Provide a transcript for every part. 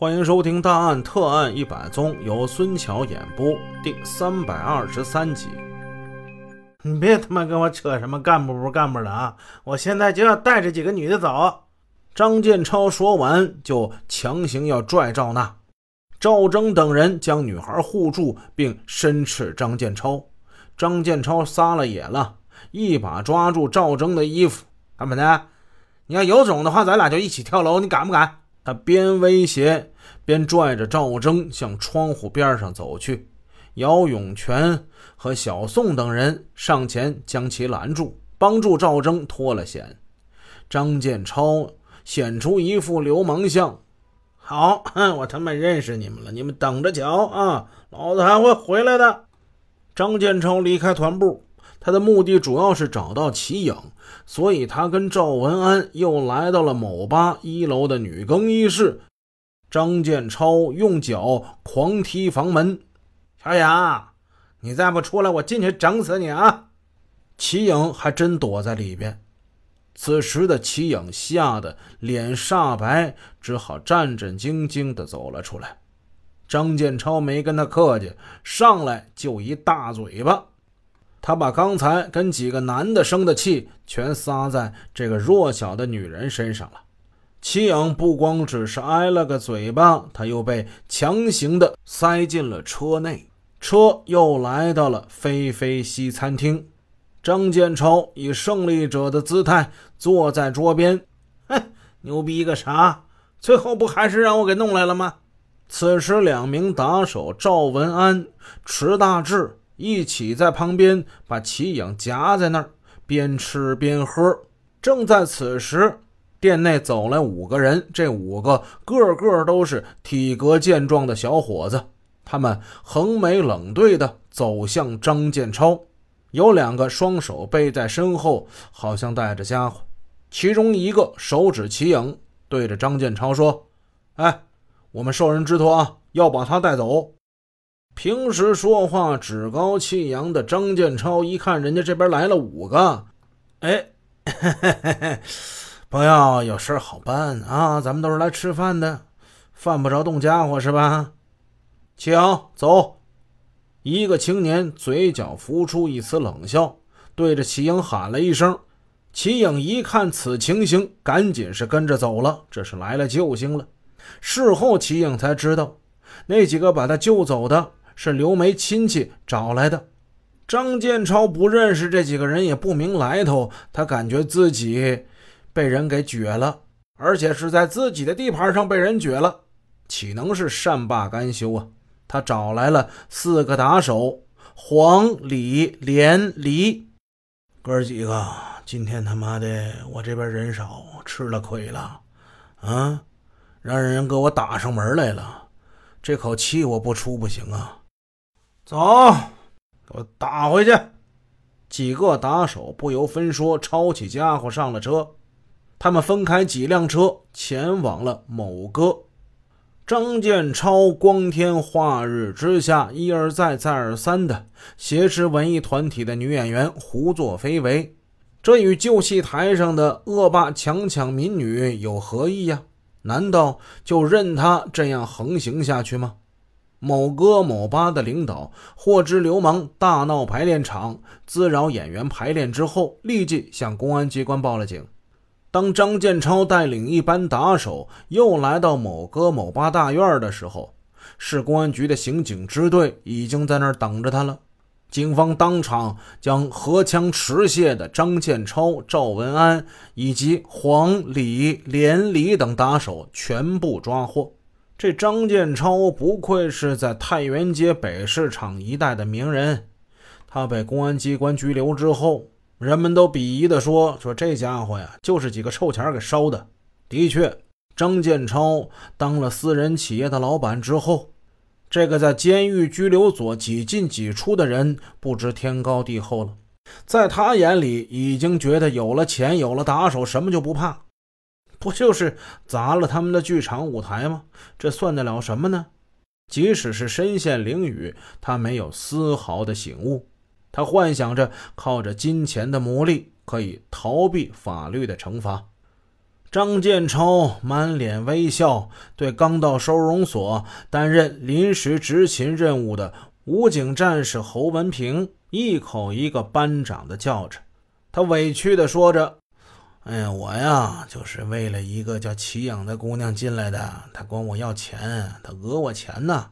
欢迎收听《大案特案一百宗》，由孙桥演播，第三百二十三集。你别他妈跟我扯什么干部不干部的啊！我现在就要带着几个女的走。张建超说完，就强行要拽赵娜、赵征等人将女孩护住，并申斥张建超。张建超撒了野了，一把抓住赵征的衣服：“干嘛呢？你要有种的话，咱俩就一起跳楼，你敢不敢？”他边威胁边拽着赵征向窗户边上走去，姚永全和小宋等人上前将其拦住，帮助赵征脱了险。张建超显出一副流氓相：“好，我他妈认识你们了，你们等着瞧啊！老子还会回来的。”张建超离开团部，他的目的主要是找到齐颖。所以，他跟赵文安又来到了某吧一楼的女更衣室。张建超用脚狂踢房门：“小雅，你再不出来，我进去整死你啊！”齐颖还真躲在里边。此时的齐颖吓得脸煞白，只好战战兢兢地走了出来。张建超没跟他客气，上来就一大嘴巴。他把刚才跟几个男的生的气全撒在这个弱小的女人身上了。齐颖不光只是挨了个嘴巴，他又被强行的塞进了车内。车又来到了菲菲西餐厅。张建超以胜利者的姿态坐在桌边，哼，牛逼个啥？最后不还是让我给弄来了吗？此时，两名打手赵文安、迟大志。一起在旁边把齐颖夹在那儿，边吃边喝。正在此时，店内走来五个人，这五个个个都是体格健壮的小伙子。他们横眉冷对地走向张建超，有两个双手背在身后，好像带着家伙。其中一个手指齐颖，对着张建超说：“哎，我们受人之托啊，要把他带走。”平时说话趾高气扬的张建超一看人家这边来了五个，哎，朋友有事好办啊，咱们都是来吃饭的，犯不着动家伙是吧？请走。一个青年嘴角浮出一丝冷笑，对着齐颖喊了一声。齐颖一看此情形，赶紧是跟着走了，这是来了救星了。事后齐颖才知道，那几个把他救走的。是刘梅亲戚找来的，张建超不认识这几个人，也不明来头。他感觉自己被人给撅了，而且是在自己的地盘上被人撅了，岂能是善罢甘休啊？他找来了四个打手：黄、李、连、黎，哥几个，今天他妈的我这边人少，吃了亏了，啊，让人给我打上门来了，这口气我不出不行啊！走，给我打回去！几个打手不由分说，抄起家伙上了车。他们分开几辆车，前往了某歌。张建超光天化日之下，一而再、再而三的挟持文艺团体的女演员胡作非为，这与旧戏台上的恶霸强抢民女有何异呀？难道就任他这样横行下去吗？某歌某吧的领导获知流氓大闹排练场，滋扰演员排练之后，立即向公安机关报了警。当张建超带领一班打手又来到某歌某吧大院的时候，市公安局的刑警支队已经在那儿等着他了。警方当场将荷枪持械的张建超、赵文安以及黄、李、连、李等打手全部抓获。这张建超不愧是在太原街北市场一带的名人，他被公安机关拘留之后，人们都鄙夷地说：“说这家伙呀，就是几个臭钱给烧的。”的确，张建超当了私人企业的老板之后，这个在监狱拘留所几进几出的人，不知天高地厚了。在他眼里，已经觉得有了钱，有了打手，什么就不怕。不就是砸了他们的剧场舞台吗？这算得了什么呢？即使是身陷囹圄，他没有丝毫的醒悟。他幻想着靠着金钱的魔力可以逃避法律的惩罚。张建超满脸微笑，对刚到收容所担任临时执勤任务的武警战士侯文平一口一个班长的叫着。他委屈地说着：“哎呀，我呀，就是为了一个叫齐颖的姑娘进来的，她管我要钱，她讹我钱呢。”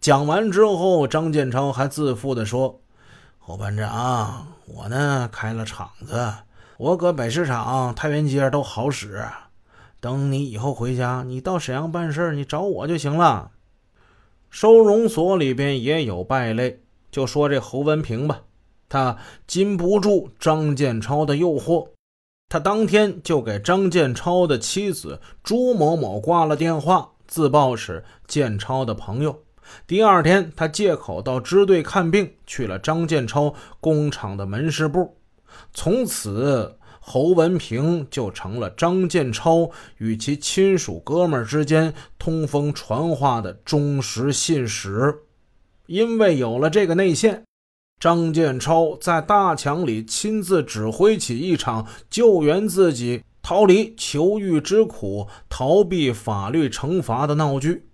讲完之后，张建超还自负地说：“侯班长，我呢开了厂子。”我搁北市场、太原街都好使。等你以后回家，你到沈阳办事，你找我就行了。收容所里边也有败类，就说这侯文平吧，他禁不住张建超的诱惑，他当天就给张建超的妻子朱某某挂了电话，自曝是建超的朋友。第二天，他借口到支队看病去了张建超工厂的门市部。从此，侯文平就成了张建超与其亲属哥们之间通风传话的忠实信使。因为有了这个内线，张建超在大墙里亲自指挥起一场救援自己、逃离囚狱之苦、逃避法律惩罚的闹剧。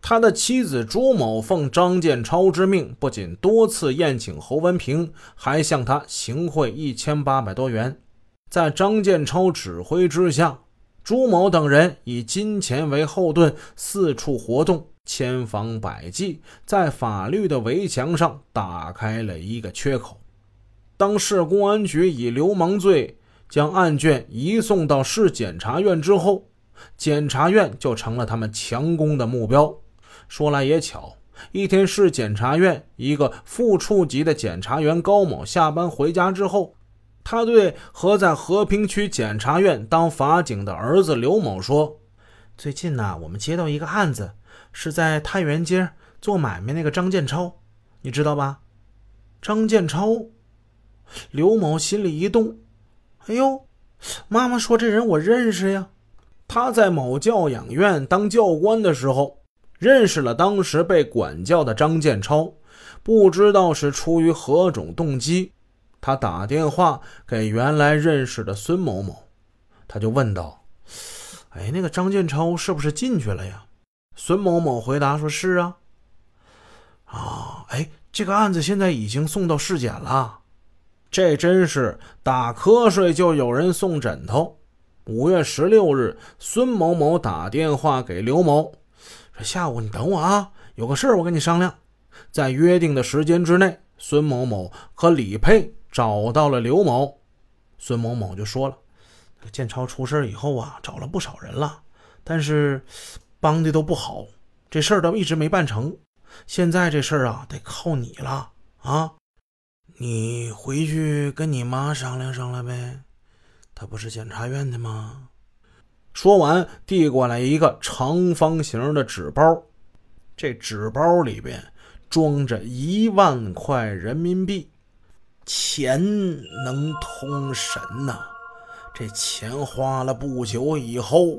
他的妻子朱某奉张建超之命，不仅多次宴请侯文平，还向他行贿一千八百多元。在张建超指挥之下，朱某等人以金钱为后盾，四处活动，千方百计在法律的围墙上打开了一个缺口。当市公安局以流氓罪将案卷移送到市检察院之后，检察院就成了他们强攻的目标。说来也巧，一天市检察院一个副处级的检察员高某下班回家之后，他对和在和平区检察院当法警的儿子刘某说：“最近呢，我们接到一个案子，是在太原街做买卖那个张建超，你知道吧？”张建超，刘某心里一动：“哎呦，妈妈说这人我认识呀，他在某教养院当教官的时候。”认识了当时被管教的张建超，不知道是出于何种动机，他打电话给原来认识的孙某某，他就问道：“哎，那个张建超是不是进去了呀？”孙某某回答说：“是啊。”啊，哎，这个案子现在已经送到市检了，这真是打瞌睡就有人送枕头。五月十六日，孙某某打电话给刘某。说下午你等我啊，有个事我跟你商量。在约定的时间之内，孙某某和李佩找到了刘某。孙某某就说了：“建超出事以后啊，找了不少人了，但是帮的都不好，这事儿都一直没办成。现在这事儿啊，得靠你了啊！你回去跟你妈商量商量呗，她不是检察院的吗？”说完，递过来一个长方形的纸包，这纸包里边装着一万块人民币，钱能通神呐！这钱花了不久以后，